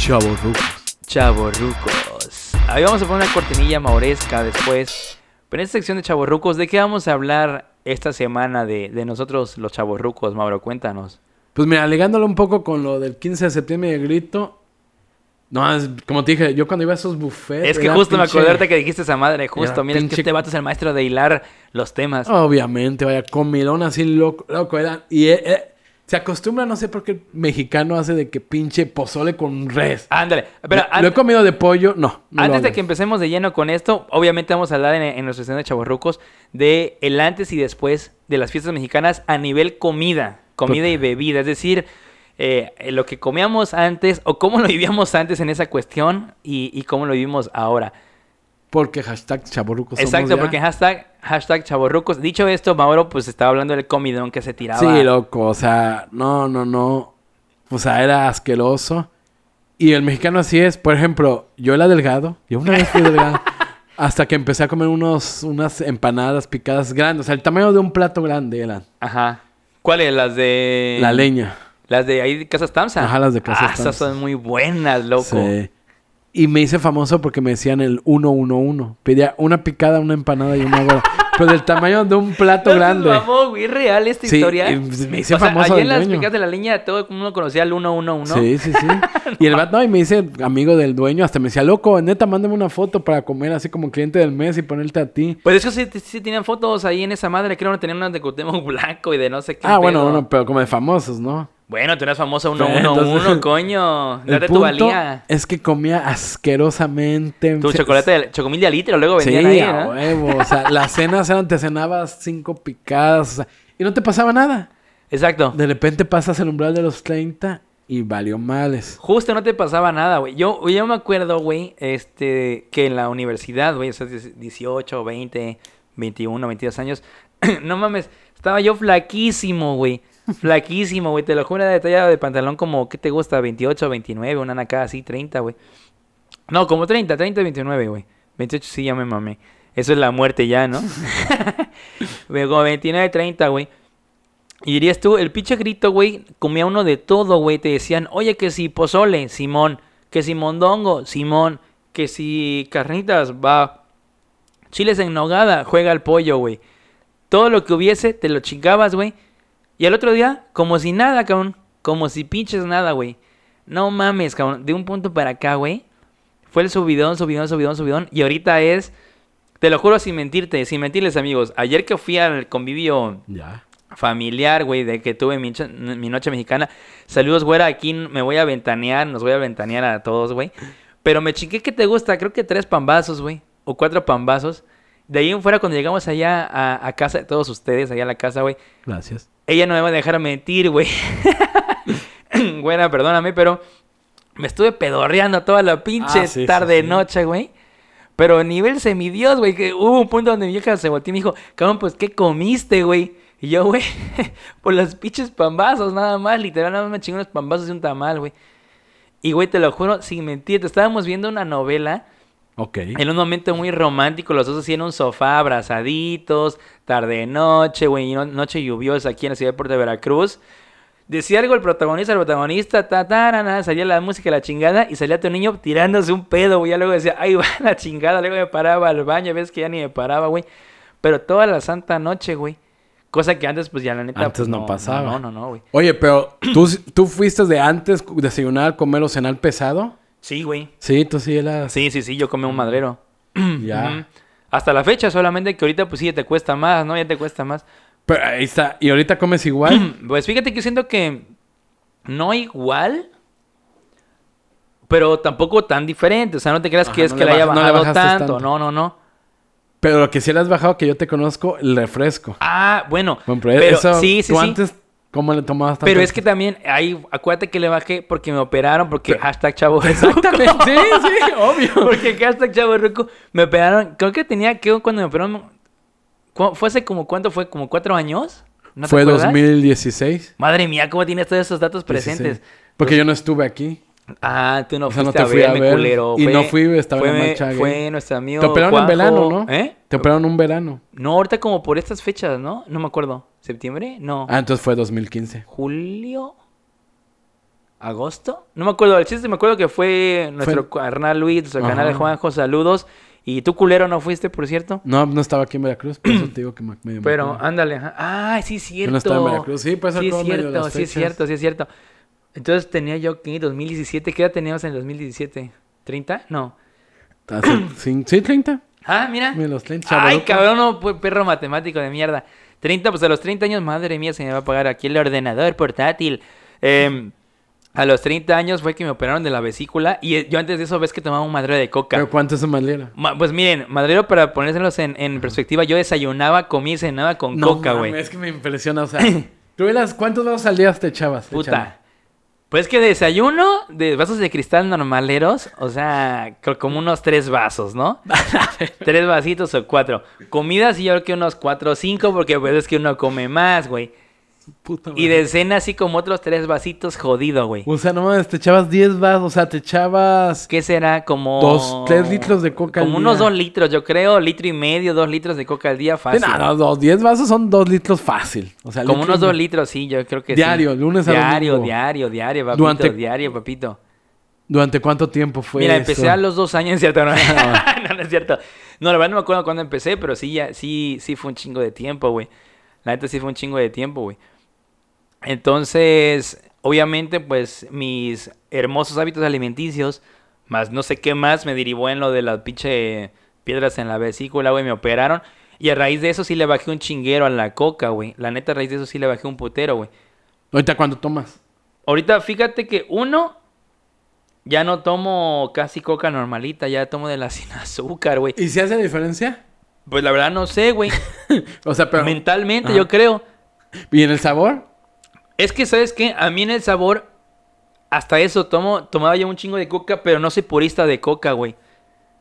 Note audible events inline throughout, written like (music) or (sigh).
Chavorrucos. Chavorrucos. Ahí vamos a poner una cortinilla mauresca después. Pero en esta sección de Chavorrucos, ¿de qué vamos a hablar esta semana de, de nosotros los Chavorrucos, Mauro? Cuéntanos. Pues mira, alegándolo un poco con lo del 15 de septiembre de grito. No, es- como te dije, yo cuando iba a esos buffets. Es que justo me pinche- acordé ahorita que dijiste esa madre, justo. Mira, es que pinche- este vato es el maestro de hilar los temas. Obviamente, vaya, comilón así loco, loco era. Y eh, eh, se acostumbra, no sé por qué el mexicano hace de que pinche pozole con res. Ándale. Pero lo he comido de pollo, no. antes de que empecemos de lleno con esto, obviamente vamos a hablar en, en nuestra sección de Chavorrucos de el antes y después de las fiestas mexicanas a nivel comida, comida y bebida. Es decir, eh, lo que comíamos antes o cómo lo (laughs) vivíamos antes en esa cuestión y, y cómo lo vivimos ahora. Porque hashtag chaborrucos Exacto, ya. porque hashtag, hashtag chavorrucos. Dicho esto, Mauro pues estaba hablando del comidón que se tiraba. Sí, loco, o sea, no, no, no. O sea, era asqueroso. Y el mexicano así es. Por ejemplo, yo era delgado. Yo una vez fui delgado. (laughs) hasta que empecé a comer unos, unas empanadas picadas grandes. O sea, el tamaño de un plato grande eran. Ajá. ¿Cuáles? Las de... La leña. Las de ahí de Casas Tamsa. Ajá, las de Casas Ah, esas Tamsa. son muy buenas, loco. Sí. Y me hice famoso porque me decían el 111. Pedía una picada, una empanada y una gorda. Pero del tamaño de un plato No grande. mamón, güey, ¿es real esta Sí, historia? y me hice o sea, famoso allá en del las dueño. picas de la leña todo el mundo conocía al 111. Sí, sí, sí. Y el vato, no, y me dice amigo del dueño, hasta me decía, loco, neta, mándame una foto para comer así como cliente del mes y ponerte a ti. Pues es que sí, sí, tenían fotos ahí en esa madre. Creo que tenían unas de Cuauhtémoc Blanco y de no sé qué Ah, bueno, pedo. bueno, pero como de famosos, ¿no? Bueno, tú eras famoso Pero 111, (laughs) entonces- coño. Date tu punto valía. es que comía asquerosamente. Tu chocolate, de, chocomil de litro, luego Sí, vendían ahí, a ¿no? huevo. O sea, (laughs) las cenas eran, te cenabas cinco picadas, o sea, y no te pasaba nada. Exacto. De repente pasas el umbral de los 30 y valió males. Justo no te pasaba nada, güey. Yo, yo me acuerdo, güey, este, que en la universidad, güey, o sea, 18, 20, 21, 22 años, (clears throat) no mames, estaba yo flaquísimo, güey. Flaquísimo, güey. Te lo juro, era de talla de pantalón como, ¿qué te gusta? 28, 29, una acá así, 30, güey. No, como 30, 30, 29, güey. 28 sí, ya me mamé. Eso es la muerte ya, ¿no? (laughs) Como 29, 30, güey. Y dirías tú, el pinche grito, güey, comía uno de todo, güey. Te decían, oye, que si pozole, Simón. Que si mondongo, Simón. Que si carnitas, va. Chiles en nogada, juega al pollo, güey. Todo lo que hubiese, te lo chingabas, güey. Y al otro día, como si nada, cabrón. Como si pinches nada, güey. No mames, cabrón. De un punto para acá, güey. Fue el subidón, subidón, subidón, subidón. Y ahorita es, te lo juro sin mentirte, sin mentirles, amigos. Ayer que fui al convivio Ya. familiar, güey, de que tuve mi noche mexicana. Saludos, güera, aquí me voy a ventanear, nos voy a ventanear a todos, güey. Pero me chingué que te gusta, creo que tres pambazos, güey, o cuatro pambazos. De ahí en fuera, cuando llegamos allá a, a casa de todos ustedes, allá a la casa, güey, Gracias. ella no me va a dejar mentir, güey. (laughs) Güera, perdóname, pero me estuve pedorreando toda la pinche Ah, sí, tarde, sí. noche, güey. Pero nivel semidios, güey, que hubo un punto donde mi vieja se volteó y me dijo, cabrón, pues, ¿qué comiste, güey? Y yo, güey, (laughs) por los pinches pambazos, nada más, literal, nada más me chingo unos pambazos y un tamal, güey. Y, güey, te lo juro, sin mentirte, estábamos viendo una novela Ok. en un momento muy romántico, los dos así en un sofá, abrazaditos, tarde noche, güey, noche lluviosa aquí en la ciudad de Puerto de Veracruz. Decía algo el protagonista, el protagonista, ta, ta, na, na, salía la música, la chingada, y salía tu niño tirándose un pedo, güey. Ya luego decía, ay, (laughs) va la chingada. Luego me paraba al baño, ves que ya ni me paraba, güey. Pero toda la santa noche, güey. Cosa que antes, pues ya la neta. Antes pues, no pasaba. No, no, no, güey. Oye, pero ¿tú, tú fuiste de antes desayunar, comer o cenar pesado? Sí, güey. Sí, tú sí eras. Sí, sí, sí, yo comí un madrero. (clears throat) Ya. Hasta la fecha, solamente que ahorita, pues sí, ya te cuesta más, ¿no? Ya te cuesta más. Pero ahí está. ¿Y ahorita comes igual? (clears throat) Pues fíjate que siento que no igual, pero tampoco tan diferente. O sea, no te creas que es que le la haya baja- no le bajado tanto. tanto. No, no, no. pero lo que sí le has bajado, que yo te conozco, el refresco. Ah, bueno. Bueno, pero eso, sí, sí, ¿tú sí. antes cómo le tomabas tanto? Pero es que también, ahí, acuérdate que le bajé porque me operaron, porque Pero- hashtag chavo Exactamente. (laughs) sí, sí, obvio. Porque hashtag chavo ruco, me operaron, creo que tenía que cuando me operaron, ¿cu- ¿fue hace como cuánto fue? ¿Como cuatro años? ¿No te Fue acuerdas? 2016. Madre mía, ¿cómo tienes todos esos datos presentes? 16. Porque yo no estuve aquí. Ah, tú no O sea, no fuiste te fui a a verme, ver. culero. Y Fue- no fui, estaba en la fue, marcha. Fue nuestro amigo Te operaron en verano, ¿no? ¿Eh? Te operaron un verano. No, ahorita como por estas fechas, ¿no? No me acuerdo. ¿Septiembre? No. Ah, entonces fue 2015. ¿Julio? ¿Agosto? No me acuerdo. El chiste me acuerdo que fue nuestro carnal Luis, nuestro canal Juanjo, saludos. Y tú culero no fuiste, por cierto. No, no estaba aquí en Veracruz, por eso te digo que me, medio me Pero ándale, ajá. Ah, sí es cierto. Yo no estaba en Veracruz. Sí, pues Sí es cierto, sí es cierto, sí es cierto. Entonces tenía yo que 2017, ¿qué edad teníamos en el 2017? ¿30? No. Cin- sí, (coughs) 30. Ah, mira. Los 30. Ay, cabrón, no, perro matemático de mierda. 30, pues a los 30 años, madre mía, se me va a pagar aquí el ordenador portátil. Em, a los 30 años fue que me operaron de la vesícula y eh, yo antes de eso ves que tomaba un madre de coca. ¿Pero cuánto es su malera? Ma- pues miren, madrero para ponérselos en, en perspectiva, yo desayunaba, comía y cenaba con coca, güey. Es que me impresiona, o sea. (coughs) ¿Tú velas cuántos vasos al día te echabas? te echabas? Pues que desayuno de vasos de cristal normaleros, o sea, como unos tres vasos, ¿no? (laughs) tres vasitos o cuatro. Comidas sí yo creo que unos cuatro o cinco, porque pues es que uno come más, güey. Puta Y de cena así como otros tres vasitos jodido, güey. O sea, no mames, te echabas 10 vasos, o sea, te echabas... ¿Qué será? Como... Dos, tres litros de coca al Como unos día. dos litros, yo creo. Litro y medio, dos litros de coca al día Sí, fácil. no, no, dos, 10 vasos son 2 litros fácil. O sea, Como litro unos y dos litros, sí, yo creo que Diario, sí. lunes a Diario, domingo. diario, diario, papito, Durante- diario, papito. ¿Durante cuánto tiempo fue Mira, eso? empecé a los dos años, (laughs) ¿cierto? No, (laughs) (laughs) no, no es cierto. No, la verdad no me acuerdo cuándo empecé, pero sí, ya, sí, sí fue un chingo de tiempo, güey. La neta sí fue un chingo de tiempo, güey. Entonces, obviamente, pues, mis hermosos hábitos alimenticios, más no sé qué más, me derivó en lo de las pinche piedras en la vesícula, güey, me operaron. Y a raíz de eso sí le bajé un chinguero a la coca, güey. La neta, a raíz de eso sí le bajé un putero, güey. Ahorita, ¿cuándo tomas? Ahorita, fíjate que uno, ya no tomo casi coca normalita, ya tomo de la (laughs) sin azúcar, güey. ¿Y si hace diferencia? Pues la verdad no sé, güey. (laughs) O sea, pero... Mentalmente Ajá. yo creo. ¿Y en el sabor? Es que, ¿sabes qué? A mí en el sabor, hasta eso, tomo, tomaba yo un chingo de coca, pero no soy purista de coca, güey.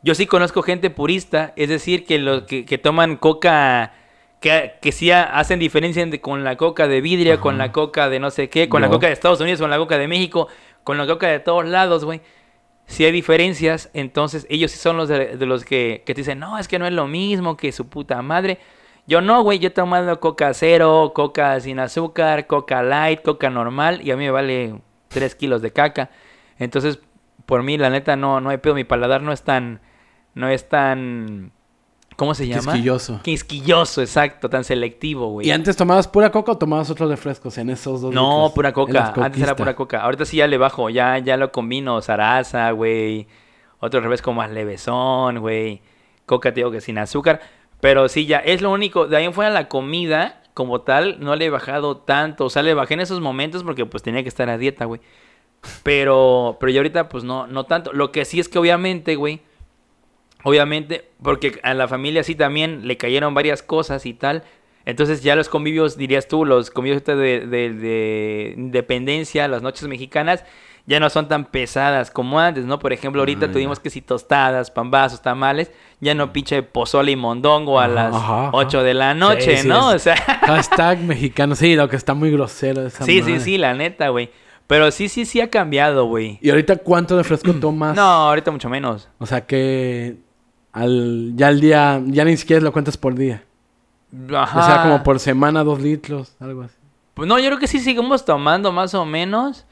Yo sí conozco gente purista, es decir, que los que, que toman coca, que, que sí ha- hacen diferencia entre- con la coca de vidrio, con la coca de no sé qué, con la coca de Estados Unidos, con la coca de México, con la coca de todos lados, güey. Si hay diferencias, entonces ellos sí son los de, de los que, que te dicen, no, es que no es lo mismo que su puta madre. Yo no, güey, yo he tomado coca cero, coca sin azúcar, coca light, coca normal, y a mí me vale 3 kilos de caca. Entonces, por mí, la neta, no, no hay pedo. Mi paladar no es tan, no es tan, ¿cómo se llama? Quisquilloso. Quisquilloso, exacto, tan selectivo, güey. ¿Y antes tomabas pura coca o tomabas otros refrescos en esos dos No, litros? pura coca. Antes era pura coca. Ahorita sí ya le bajo. Ya, ya lo combino. Zaraza, güey. Otro refresco más levesón, güey. Coca, te digo que sin azúcar. Pero sí, ya es lo único. De ahí en fuera la comida, como tal, no le he bajado tanto. O sea, le bajé en esos momentos porque pues tenía que estar a dieta, güey. Pero, pero ya ahorita pues no, no tanto. Lo que sí es que obviamente, güey. Obviamente, porque a la familia sí también le cayeron varias cosas y tal. Entonces ya los convivios, dirías tú, los convivios de, de independencia, las noches mexicanas, ya no son tan pesadas como antes, ¿no? Por ejemplo, ahorita Ah, tuvimos que si tostadas, pambazos, tamales, ya no pinche pozole y mondongo a Ajá, las ajá, ajá. 8 de la noche, Sí, ¿no? O sea, (laughs) Hashtag mexicano. Sí, lo que está muy grosero esa sí, madre. sí, sí, la neta, güey. Pero sí, sí, sí ha cambiado, güey. ¿Y ahorita cuánto refresco (clears throat) tomas? No, ahorita mucho menos. O sea que al, ya al día, ya ni siquiera lo cuentas por día. Ajá. O sea, como por semana, dos litros, algo así. Pues no, yo creo que sí seguimos tomando más o menos.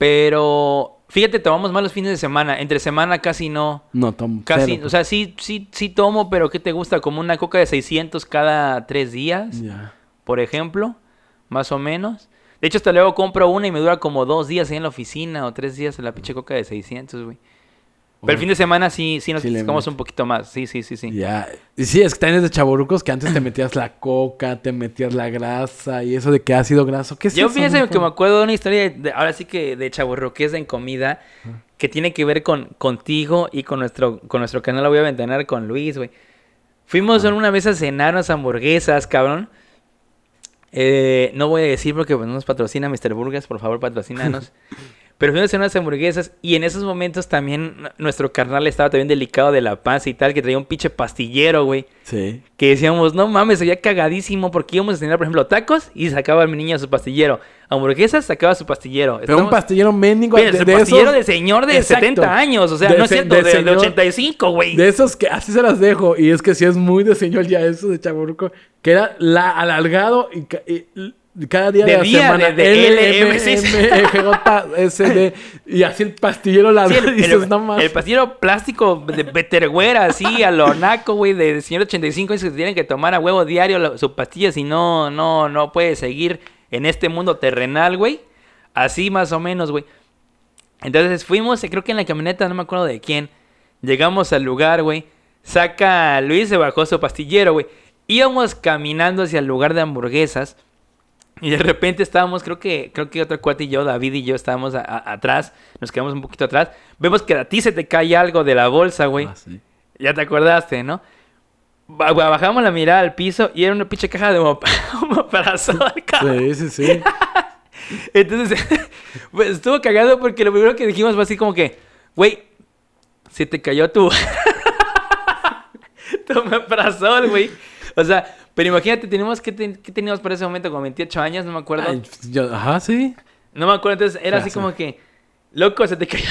Pero fíjate, tomamos más los fines de semana. Entre semana casi no. No, tomo. Casi, cero, pues. o sea, sí, sí, sí tomo, pero ¿qué te gusta? Como una coca de 600 cada tres días, por ejemplo, más o menos. De hecho, hasta luego compro una y me dura como dos días ahí en la oficina o tres días en la pinche coca de 600, güey. Pero el fin de semana sí, sí nos Sí un poquito más. Sí, sí, sí, sí. Ya. Y sí, es que también de chaborucos que antes te metías la coca, te metías la grasa y eso de que ácido graso. ¿Qué es Yo eso? pienso No que me acuerdo de una historia, de- ahora sí que de chaburroqués en comida, que tiene que ver con contigo y con nuestro, con nuestro canal La Voy a Ventanar con Luis, güey. Fuimos una vez a cenar unas hamburguesas, cabrón. Eh, no voy a decir porque pues, no nos patrocina Mr. Burgers, por favor, patrocínanos. (laughs) Pero fuimos a cenar unas hamburguesas y en esos momentos también nuestro carnal estaba también delicado de la panza y tal, que traía un pinche pastillero, güey. Sí. Que decíamos, no mames, se veía cagadísimo porque íbamos a tener, por ejemplo, tacos y sacaba mi niño su pastillero. Hamburguesas sacaba su pastillero. Pero un pastillero mendigo de, de pastillero esos, de señor de Exacto. 70 años, o sea, De no es cierto, de de, de señor- 85, güey. De esos que así se las dejo. Y es que sí es muy de señor ya eso de chaboruco. Que era la, alargado y, y- cada día de, De la día, semana. de- de L, M, LM, sí, sí. M, G, J, S, D. Y así el pastillero la Sí, el, (laughs) dices, el- no más. el pastillero plástico de Betterware, así, a lo naco, güey, de señor 85 dice que tienen que tomar a huevo diario la- su pastilla si no, no, no puede seguir en este mundo terrenal, güey. Así más o menos, güey. Entonces fuimos, creo que en la camioneta, no me acuerdo de quién. Llegamos al lugar, güey. Saca Luis, se bajó su pastillero, güey. Íbamos caminando hacia el lugar de hamburguesas. Y de repente estábamos, creo que, creo que otro cuate y yo, David y yo, estábamos a- a- atrás. Nos quedamos un poquito atrás. Vemos que a ti se te cae algo de la bolsa, güey. Ah, sí. Ya te acordaste, ¿no? Ba- ba- Bajamos la mirada al piso y era una pinche caja de mop- omeprazol, cabrón. Sí, sí, sí. (laughs) Entonces, (laughs) pues estuvo cagado porque lo primero que dijimos fue así como que, güey, se te cayó tu. (laughs) tu omeprazol, güey. O sea, pero imagínate, tenemos que, que teníamos para ese momento como 28 años, no me acuerdo. Ay, yo- ajá, sí. No me acuerdo, entonces era así Ya sé. como que, loco, se te cayó.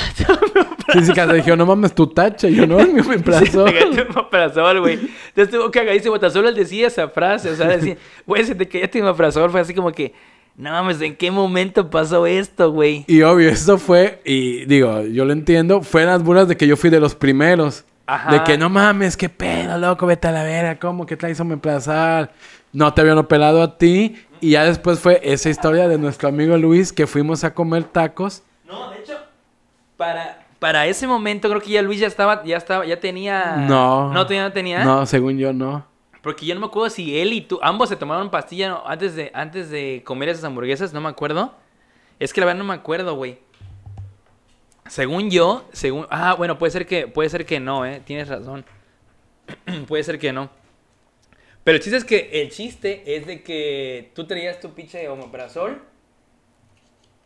Sí, sí, hasta dijeron, no mames, tu tacha. Y yo, no, mi (laughs) omeprazol. te cayó tu omeprazol, güey. Entonces estuvo cagadísimo, tan solo él decía esa frase, o sea, decía, güey, se te cayó tu omeprazol. Fue así como que, no mames, ¿en qué momento pasó esto, güey? Y obvio, eso fue, y digo, yo lo entiendo, fue las buenas de que yo fui de los primeros. Ajá. De que no mames, qué pedo, loco, vete a la vera, ¿cómo que traes omeprazol? No te habían pelado a ti. Y ya después fue esa historia de nuestro amigo Luis que fuimos a comer tacos. No, de hecho, para, para ese momento creo que ya Luis ya estaba, ya estaba, ya tenía. No. No, todavía no tenía. No, según yo no. Porque yo no me acuerdo si él y tú, ambos se tomaron pastilla antes de, antes de comer esas hamburguesas, no me acuerdo. Es que la verdad no me acuerdo, güey. Según yo, según. Ah, bueno, puede ser que, puede ser que no, eh. Tienes razón. (clears throat) puede ser que no. Pero el chiste es que el chiste es de que tú traías tu pinche omeprazol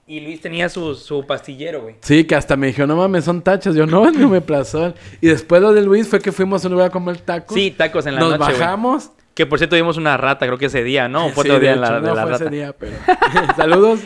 y Luis tenía su, su pastillero, güey. Sí, que hasta me dijo, no mames, son tachas. Yo, no, es mi omeprazol. Y después lo de Luis fue que fuimos a un lugar a comer tacos. Sí, tacos en la Nos noche, bajamos. Que por cierto vimos una rata, creo que ese día, ¿no? Fue Sí, otro de en la, de no la fue rata. ese día, pero... (laughs) Saludos.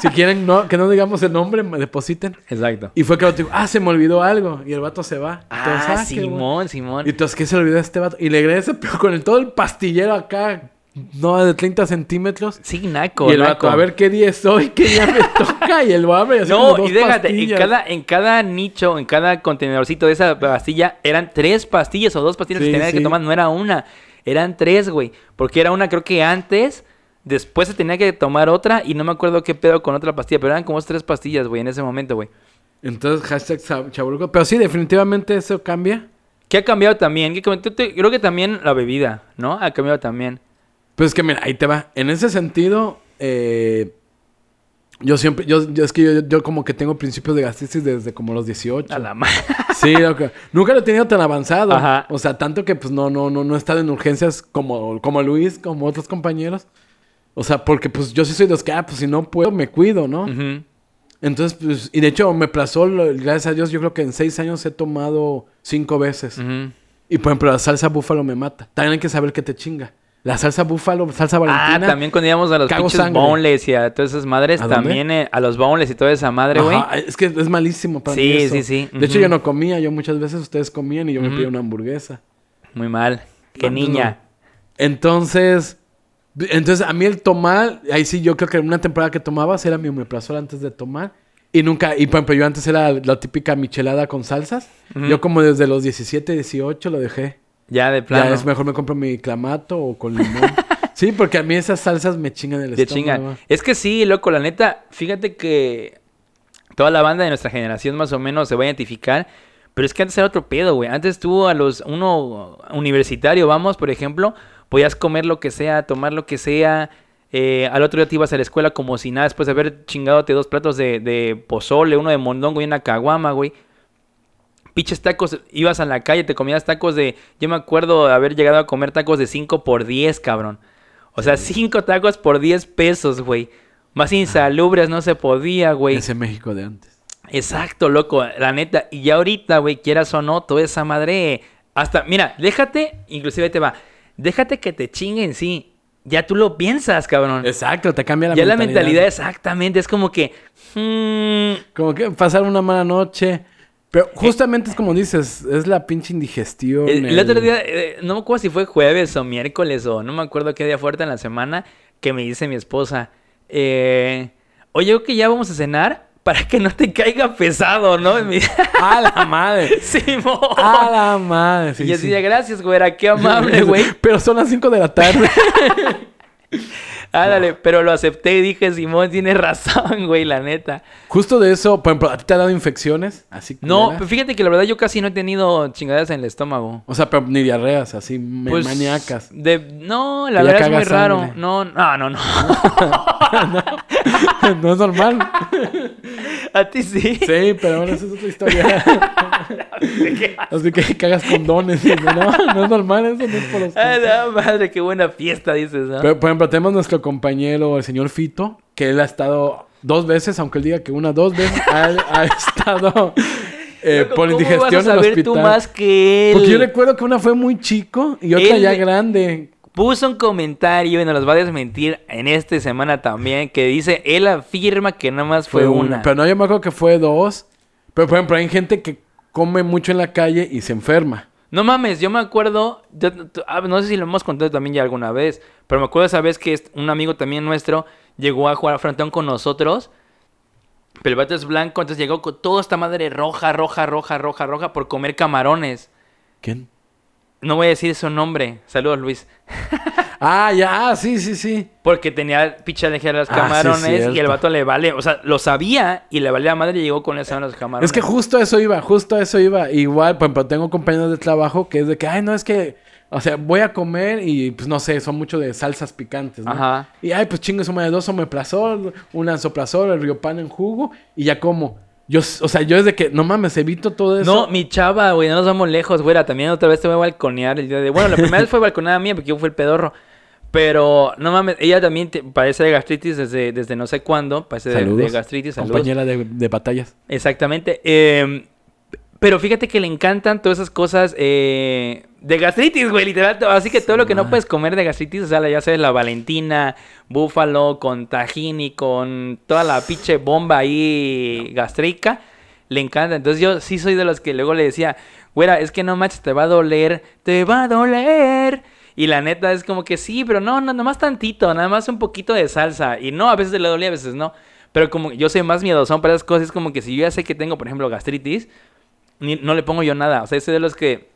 si quieren no, que no digamos el nombre, me depositen. Exacto. Y fue que vato ah, se me olvidó algo. Y el vato se va. Entonces, Ah, bueno. Simón, Simón. Y entonces, ¿qué se le olvidó a este vato? Y le regresa, pero con el, todo el pastillero acá, no, de 30 centímetros. Sí, naco, y el naco. vato, a ver qué día es hoy, qué día me (laughs) toca. Y el abre y No, dos y déjate, en pastillas. cada, en cada nicho, en cada contenedorcito de esa pastilla, eran tres pastillas o dos pastillas Sí, que tenías que tomar, no era una, eran tres, güey. Porque era una, creo que antes, después se tenía que tomar otra y no me acuerdo qué pedo con otra pastilla, pero eran como tres pastillas, güey, en ese momento, güey. Entonces, hashtag chab- chaburruco. Pero sí, definitivamente eso cambia. ¿Qué ha cambiado también? ¿Qué cam- tú te- Creo que también la bebida, ¿no? Ha cambiado también. Pues es que mira, ahí te va. En ese sentido, eh, yo siempre, yo, yo es que yo, yo como que tengo principios de gastritis desde como los 18. A la madre. (laughs) Sí. Nunca lo he tenido tan avanzado. Ajá. O sea, tanto que pues no, no, no, no he estado en urgencias como, como Luis, como otros compañeros. O sea, porque pues yo sí soy de los que, ah, pues si no puedo, me cuido, ¿no? Entonces, pues, y de hecho, me plazó, gracias a Dios, yo creo que en seis años he tomado cinco veces. Y por ejemplo, la salsa búfalo me mata. También hay que saber que te chinga. La salsa búfalo, salsa Ah, valentina. también cuando íbamos a los pinches sangre. boneless y a todas esas madres, también eh, a los boneless y toda esa madre, güey. Es que es malísimo para Sí, mí eso. sí, sí. De hecho, yo no comía. Yo muchas veces ustedes comían y yo me pedía una hamburguesa. Muy mal. Qué No, niña. Entonces, entonces a mí el tomar, ahí sí yo creo que en una temporada que tomabas era mi omeprazol antes de tomar. Y nunca, y por ejemplo, yo antes era la típica michelada con salsas. Yo como desde los 17, 18 lo dejé. Ya de plano. Ya es mejor me compro mi clamato o con limón. (laughs) sí, porque a mí esas salsas me chingan el Te estómago. chingan. Es que sí, loco, la neta, fíjate que toda la banda de nuestra generación más o menos se va a identificar. Pero es que antes era otro pedo, güey. Antes tú a los, uno universitario, vamos, por ejemplo, podías comer lo que sea, tomar lo que sea. eh, al otro día te ibas a la escuela como si nada, después de haber chingadote dos platos de, de pozole, uno de mondongo y una caguama, güey. Piches tacos, ibas a la calle, te comías tacos de... Yo me acuerdo de haber llegado a comer tacos de 5 por 10, cabrón. O sea, 5 tacos por 10 pesos, güey. Más insalubres no se podía, güey. Ese México de antes. Exacto, loco, la neta. Y ya ahorita, güey, quieras o no, toda esa madre... Hasta, mira, déjate, inclusive te va. Déjate que te chinguen, sí. Ya tú lo piensas, cabrón. Exacto, te cambia la ya mentalidad. la mentalidad exactamente, es como que... mm, Como que pasar una mala noche. Pero justamente es como dices, es la pinche indigestión. El, el el- otro día, eh, no me acuerdo si fue jueves o miércoles o no me acuerdo qué día fuerte en la semana, que me dice mi esposa, eh, oye, creo que ya vamos a cenar para que no te caiga pesado, ¿no? Y me dice, (laughs) ¡A la madre! (laughs) Simón. ¡A la madre! Sí, y yo sí. decía, gracias, güera, qué amable, (laughs) güey. Pero son las 5 de la tarde. Ándale, pero lo acepté y dije, Simón, tienes razón, (laughs) güey, la neta. Justo de eso, por ejemplo, ¿a ti te ha dado infecciones? Así No, pero fíjate que la verdad yo casi no he tenido chingaderas en el estómago. O sea, pero ni diarreas, así Pues, maníacas. De, no, la verdad es muy raro. sangre. No, no, no, no. (laughs) no es normal. (laughs) A ti sí. Sí, pero bueno, esa es otra historia. (laughs) Así que cagas condones. No, no es normal, eso no es por los... La madre, qué buena fiesta, dices, ¿no? Pero, por ejemplo, tenemos nuestro compañero, el señor Fito, que él ha estado dos veces, aunque él diga que una, dos veces, ha, ha (laughs) estado eh, por ¿cómo indigestión vas a en el hospital. tú más que él? Porque yo recuerdo que una fue muy chico y otra Él ya grande. Puso un comentario y nos los va a desmentir en esta semana también, que dice, él afirma que nada más fue, una. Pero no, yo me acuerdo que fue dos. Pero, por ejemplo, hay gente que come mucho en la calle y se enferma. No mames, yo me acuerdo, yo- ah, no sé si lo hemos contado también ya alguna vez, pero me acuerdo esa vez que un amigo también nuestro llegó a jugar frontón con nosotros. Pero el vato es blanco, entonces llegó con toda esta madre roja, roja, roja, roja, roja por comer camarones. ¿Quién? No voy a decir su nombre. Saludos, Luis. (laughs) Ah, ya, sí, sí, sí. Porque tenía picha a los Ah, sí, camarones y el vato le vale, o sea, lo sabía y le valía madre y llegó con eso a los camarones. Es que justo eso iba, justo a eso iba. Igual, por ejemplo, tengo compañeros de trabajo que es de que, ay, no, es que, o sea, voy a comer y, pues, no sé, son mucho de salsas picantes, ¿no? Ajá. Y, ay, pues, chingue su madre, dos omeprazol, un anzoprazol, el riopan en jugo y ya como. Yo, o sea, yo desde que, no mames, evito todo eso. No, mi chava, güey, no nos vamos lejos, güera. También otra vez te voy a balconear el día de... Bueno, la primera vez fue balconeada mía porque yo fui el pedorro. Pero, no mames, ella también te- padece de gastritis desde, desde no sé cuándo. Padece de, de gastritis, saludos. Compañera de, de batallas. Exactamente. eh, pero fíjate que le encantan todas esas cosas eh, de gastritis, güey, literal. Así que todo lo que no puedes comer de gastritis, o sea, ya sabes, la Valentina, búfalo, con tajín y con toda la pinche bomba ahí gástrica, le encanta. Entonces yo sí soy de los que luego le decía, güera, es que no manches, te va a doler, te va a doler. Y la neta es como que sí, pero no, no, nada más tantito, nada más un poquito de salsa. Y no, a veces le dolía, a veces no. Pero como yo soy más miedosón para esas cosas, es como que si yo ya sé que tengo, por ejemplo, gastritis, ni- no le pongo yo nada. O sea, soy de los que,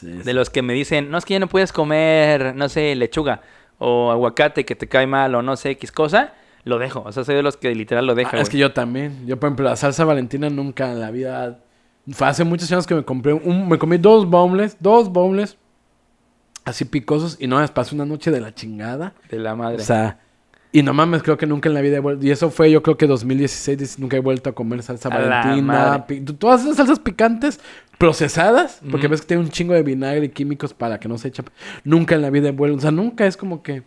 de los que me dicen, no, es que ya no puedes comer, no sé, lechuga o aguacate que te cae mal o no sé, X cosa, lo dejo. O sea, soy de los que literal lo deja. Ah, es que yo también. Yo, por ejemplo, la salsa valentina nunca en la vida. Fue hace muchos años que me compré un. Me comí dos bombles, dos bombles. Así picosos. Y no, me pasé una noche de la chingada. De la madre. O sea. Y no mames, creo que nunca en la vida he vuelto. Y eso fue, yo creo que 2016. dice, Nunca he vuelto a comer salsa A valentina. Todas esas salsas picantes procesadas. Porque ves que tiene un chingo de vinagre y químicos para que no se eche. Nunca en la vida he vuelto. O sea, nunca es como que.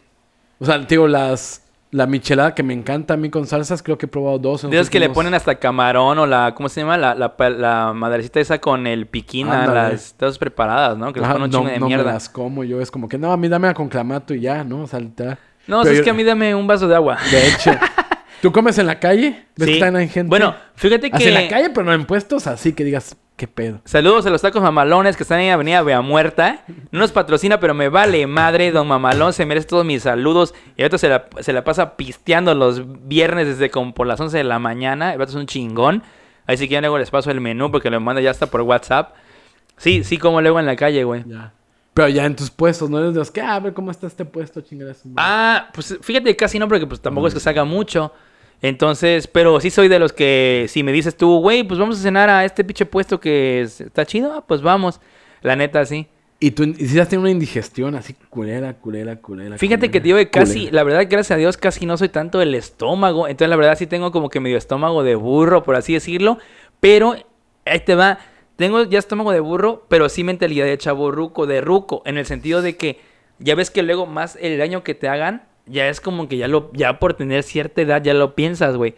O sea, digo, las. La michelada que me encanta a mí con salsas, creo que he probado dos. esas que le ponen hasta camarón o la, ¿cómo se llama? La, la, madrecita esa con el piquina, Ándale. las todas preparadas, ¿no? Que les Ajá, ponen un no, chingo de no me mierda. las como yo. Es como que, no, a mí dame con clamato y ya, ¿no? O sea, literal. No, Pero es yo- que a mí dame un vaso de agua. De hecho, (laughs) ¿tú comes en la calle? ¿Ves Sí. que hay gente? Bueno, fíjate Así que... en la calle, pero no en puestos así que digas, ¿qué pedo? Saludos a los tacos mamalones que están en Avenida Vea Muerta. No nos patrocina, pero me vale madre. Don Mamalón se merece todos mis saludos. Y ahorita se la, se la pasa pisteando los viernes desde como por las 11 de la mañana. El vato es un chingón. Ahí sí que ya luego les paso el menú porque lo manda ya hasta por WhatsApp. Sí, sí, como luego en la calle, güey. Ya. Pero ya en tus puestos, no eres de los que, ah, a ver cómo está este puesto, chingada. su madre". Ah, pues fíjate, que casi no, porque pues tampoco es que salga mucho. Entonces, pero sí soy de los que si me dices tú, güey, pues vamos a cenar a este pinche puesto que es- está chido, ah, pues vamos. La neta, sí. Y tú y si has tenido una indigestión así, culera, culera, culera. Fíjate culera, que digo que casi, culera. la verdad, gracias a Dios, casi no soy tanto del estómago. Entonces, la verdad, sí tengo como que medio estómago de burro, por así decirlo. Pero, ahí te va. Tengo ya estómago de burro, pero sí mentalidad de chavo ruco, de ruco. En el sentido de que ya ves que luego más el daño que te hagan, ya es como que ya lo, ya por tener cierta edad, ya lo piensas, güey.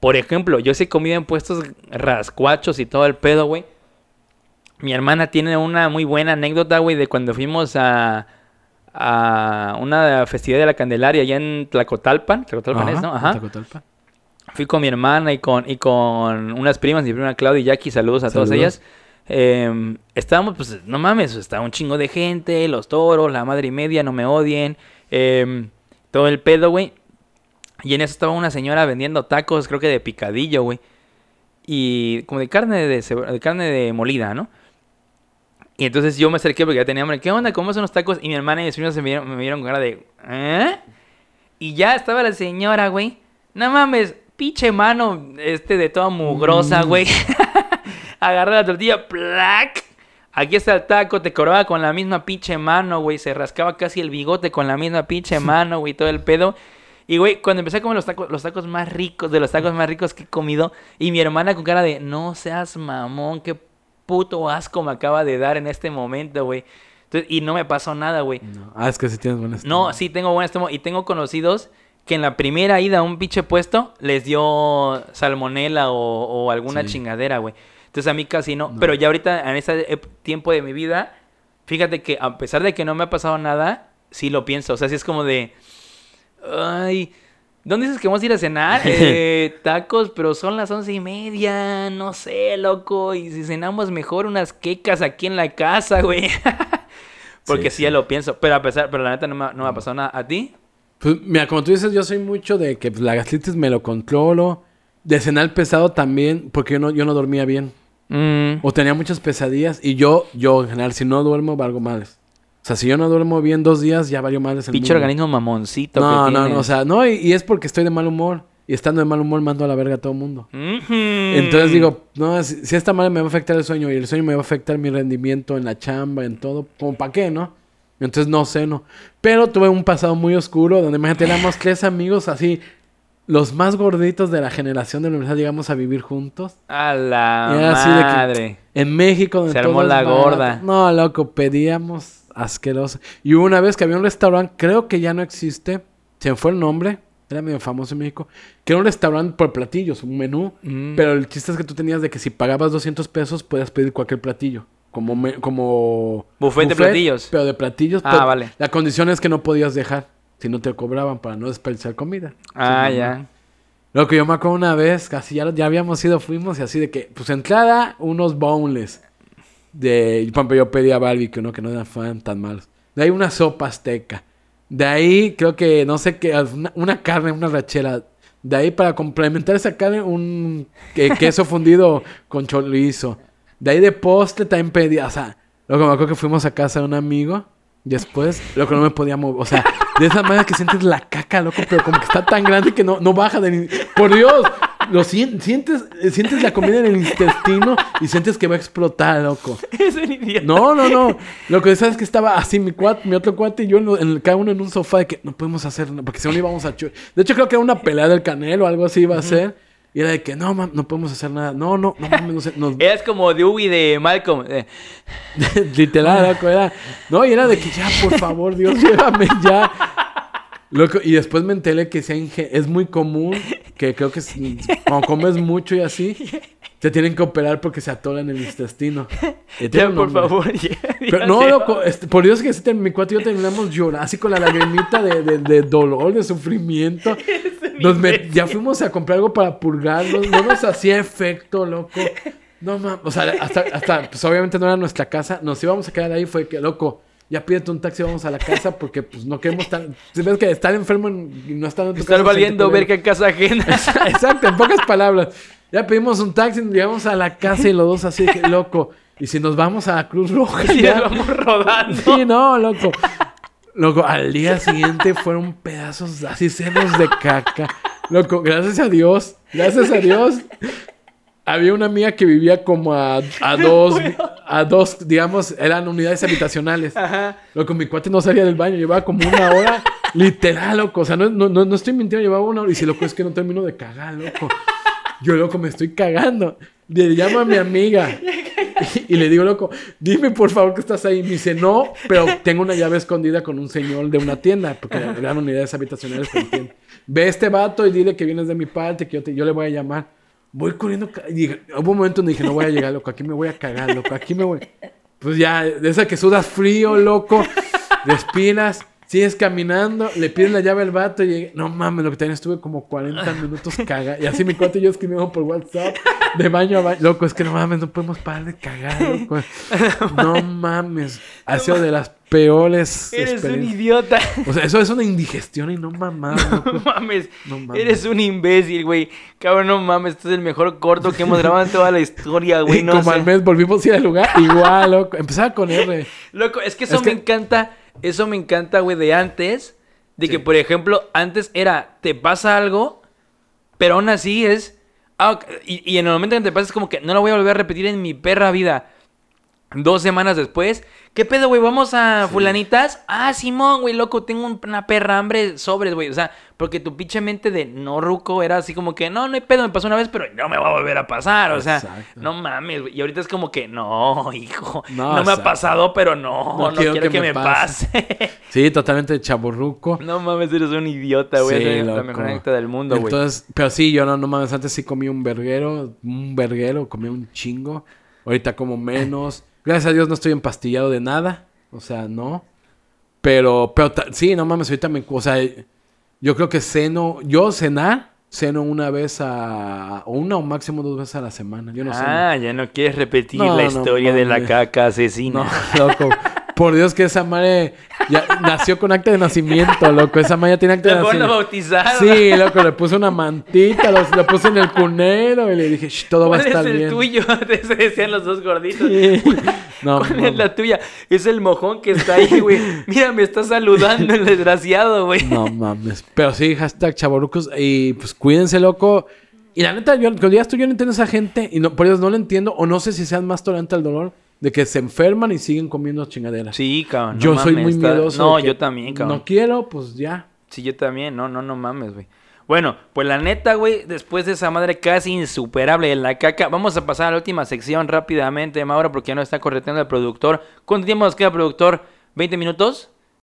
Por ejemplo, yo sí he comido en puestos rascuachos y todo el pedo, güey. Mi hermana tiene una muy buena anécdota, güey, de cuando fuimos a, a una festividad de la Candelaria allá en Tlacotalpan. Tlacotalpan es, ¿no? Ajá. Tacotalpa. Fui con mi hermana y con, y con unas primas, mi prima Claudia y Jackie, saludos a todas ellas. Eh, estábamos, pues, no mames, está un chingo de gente, los toros, la madre y media, no me odien. Eh, todo el pedo, güey. Y en eso estaba una señora vendiendo tacos, creo que de picadillo, güey. Y como de carne de, carne de molida, ¿no? Y entonces yo me acerqué porque ya tenía hambre. ¿Qué onda? ¿Cómo son los tacos? Y mi hermana y mis primos se me vieron, me vieron con cara de... ¿Eh? Y ya estaba la señora, güey. No mames, pinche mano este de toda mugrosa, güey. (laughs) Agarré la tortilla, ¡plac! Aquí está el taco, te cobraba con la misma pinche mano, güey. Se rascaba casi el bigote con la misma pinche (laughs) mano, güey, todo el pedo. Y, güey, cuando empecé a comer los tacos, los tacos más ricos, de los tacos más ricos que he comido, y mi hermana con cara de, no seas mamón, qué puto asco me acaba de dar en este momento, güey. Y no me pasó nada, güey. No. Ah, es que sí tienes buen No, estómago. sí tengo buen estómago y tengo conocidos que en la primera ida a un pinche puesto les dio salmonela o, o alguna Sí. chingadera, güey. Entonces a mí casi no. No. Pero ya ahorita, en este ep- tiempo de mi vida, fíjate que a pesar de que no me ha pasado nada, sí lo pienso. O sea, sí es como de... Ay, ¿dónde dices que vamos a ir a cenar? (laughs) Eh, tacos, pero son las once y media, no sé, loco. Y si cenamos mejor unas quecas aquí en la casa, güey. (laughs) Porque sí, Sí, ya lo pienso. Pero a pesar, pero la neta no me, ha- no me ha pasado nada. ¿A ti? Pues mira, como tú dices, yo soy mucho de que pues, la gastritis me lo controlo. De cenar pesado también, porque yo no, yo no dormía bien. Mm, O tenía muchas pesadillas. Y yo, yo en general, si no duermo, valgo males. O sea, si yo no duermo bien dos días, ya valió males el pinche organismo mamoncito No, que no, no. O sea, no, y, y es porque estoy de mal humor. Y estando de mal humor, mando a la verga a todo el mundo. Entonces digo, no, si, si esta madre me va a afectar el sueño y el sueño me va a afectar mi rendimiento en la chamba, en todo, como para qué, ¿no? Entonces no sé, no. Pero tuve un pasado muy oscuro donde imagínate, éramos tres amigos así, los más gorditos de la generación de la universidad llegamos a vivir juntos. A la Y era así de que- madre. En México, donde Se armó la gorda. No, loco, pedíamos asqueroso. Y hubo una vez que había un restaurante, creo que ya no existe, se me fue el nombre, era medio famoso en México, que era un restaurante por platillos, un menú. Mm. Pero el chiste es que tú tenías de que si pagabas 200 pesos, podías pedir cualquier platillo. Como, me- como Buffet de platillos. Pero de platillos. Ah, pero vale. La condición es que no podías dejar. Si no te cobraban para no desperdiciar comida. Ah, Sí, ya. Lo que yo me acuerdo una vez, casi ya, ya habíamos ido, fuimos y así de que, pues entrada, unos boneless. De, yo pedía barbecue, ¿no? Que no eran fan tan malos. De ahí una sopa azteca. De ahí, creo que, no sé qué, una, una carne, una rachera. De ahí, para complementar esa carne, un que- queso (laughs) fundido con chorizo. De ahí de postre también pedía, o sea, lo que me acuerdo que fuimos a casa de un amigo. Después, lo que no me podía mover. O sea, de esa manera que sientes la caca, loco, pero como que está tan grande que no, no baja de ni- Por Dios, lo sien- sientes, eh, sientes la comida en el intestino y sientes que va a explotar, loco. Es un idiota. No, no, no. Lo que sabes es que estaba así mi cuate, mi otro cuate y yo en, lo- en- cada uno en un sofá de que no podemos hacer nada, porque si no íbamos a De hecho, creo que era una pelea del canelo o algo así iba a ser. Y era de que no, mam, no podemos hacer nada. No, no, no mames, no sé. Nos, (laughs) Eras como Dewey de Malcolm. eh, (laughs) Literal, loco, era. No, y era de que ya, por favor, Dios, (laughs) llévame ya. Loco, y después me enteré que sea es muy común que creo que es- cuando comes mucho y así, te tienen que operar porque se atoran en el intestino. Ya, por favor. ya, Pero no, loco, este, por Dios que sí, te- mi cuate y yo terminamos llorando así con la lagrimita de, de, de dolor, de sufrimiento. Nos met- ya fuimos a comprar algo para purgarnos, no nos hacía efecto, loco. No mames, o sea, hasta, hasta, pues obviamente no era nuestra casa, nos íbamos a quedar ahí, fue que, loco, ya pídete un taxi, vamos a la casa porque pues no queremos estar, si ves que estar enfermo en- y no estar en tu Estar casa, valiendo ver que casa ajena. (laughs) Exacto, en pocas palabras. Ya pedimos un taxi, llegamos a la casa y los dos así, que loco. Y si nos vamos a la Cruz Roja, (laughs) y ya- nos vamos rodando. Sí, no, loco. Loco, al día siguiente fueron pedazos así cerros de caca. Loco, gracias a Dios, gracias a Dios. Había una amiga que vivía como a, a (laughs) dos, a dos, digamos, eran unidades habitacionales. Ajá. Loco, mi cuate no salía del baño, llevaba como una hora, literal, loco. O sea, no, no, no, no estoy mintiendo, llevaba una hora. Y si loco, es que no termino de cagar, loco. Yo, loco, me estoy cagando. Le llamo a mi amiga (laughs) y, (laughs) y le digo, loco, dime por favor que estás ahí. Me dice, no, pero tengo una llave escondida con un señor de una tienda, porque eran unidades habitacionales tienda. Ve a este vato y dile que vienes de mi parte, que yo, te- yo le voy a llamar. Voy corriendo. y hubo un momento donde dije, no voy a llegar, loco, aquí me voy a cagar, loco, aquí me voy. Pues ya, de esa que sudas frío, loco, (laughs) respiras, Sigues caminando, le pides la llave al vato y llegué- no mames, lo que también estuve como 40 (laughs) minutos caga. Y así mi cuate y yo escribimos por WhatsApp de baño a baño. Loco, es que no mames, no podemos parar de cagar, loco. (laughs) No mames. Ha sido de las peores Eres un idiota. O sea, eso es una indigestión y no (laughs) loco. No mames. No mames. Eres un imbécil, güey. Cabrón, no mames. Este es el mejor corto que hemos grabado en toda la historia, güey. Y No como sé. al mes volvimos a ir al lugar, igual, loco. Empezaba con R. Loco, es que eso Es me que- encanta. Eso me encanta, güey, de antes. De que, por ejemplo, antes era, te pasa algo, pero aún así es. ah, y, y en el momento que te pasa es como que no lo voy a volver a repetir en mi perra vida. Dos semanas después, ¿qué pedo, güey? ¿Vamos a fulanitas? Ah, Simón, güey, loco, tengo un- una perra hambre sobres, güey. O sea, porque tu pinche mente de no ruco era así como que, no, no hay pedo, me pasó una vez, pero no me va a volver a pasar. O sea, Exacto. no mames, güey. Y ahorita es como que, no, hijo, No, no, me ha pasado, pero no, no, quiero, que, me pase. (laughs) Sí, totalmente chaburruco. no mames, eres un idiota, güey. Sí, la mejor anécdota del mundo, güey. Entonces, pero sí, yo no, no mames, antes sí comí un verguero, un verguero, comí un chingo. Ahorita como menos. Gracias a Dios no estoy empastillado de nada. O sea, no. Pero, pero sí, no mames, ahorita me, o sea, yo creo que ceno, yo cenar, ceno una vez a, o una o máximo dos veces a la semana. Yo no sé. Ah, ya no quieres repetir No, la no historia de la caca asesina. No, loco. (laughs) Por Dios que esa madre ya nació con acta de nacimiento, loco. Esa madre ya tiene acta de nacimiento. bautizar. Sí, loco, le puse una mantita, los- lo puse en el cunero y le dije, "Shh, todo va a ¿Cuál estar es el bien. tuyo? (laughs) Se decían los dos gorditos. Sí. No, ¿Cuál es la tuya? Es el mojón que está ahí, güey. Mira, me está saludando el desgraciado, güey. No mames. Pero sí, hashtag chaborucos. Y pues cuídense, loco. Y la neta, yo, cuando ya estoy, yo no entiendo a esa gente. Y no, por eso no lo entiendo. O no sé si sean más tolerantes al dolor. De que se enferman y siguen comiendo chingaderas. Sí, cabrón. no yo soy mames, muy está- miedoso. No, yo también, cabrón. No quiero, pues ya. Sí, yo también. No, no, no mames, güey. Bueno, pues la neta, güey, después de esa madre casi insuperable de la caca, vamos a pasar a la última sección rápidamente, Mauro, porque ya no está correteando el productor. ¿Cuánto tiempo nos queda, productor? ¿20 minutos?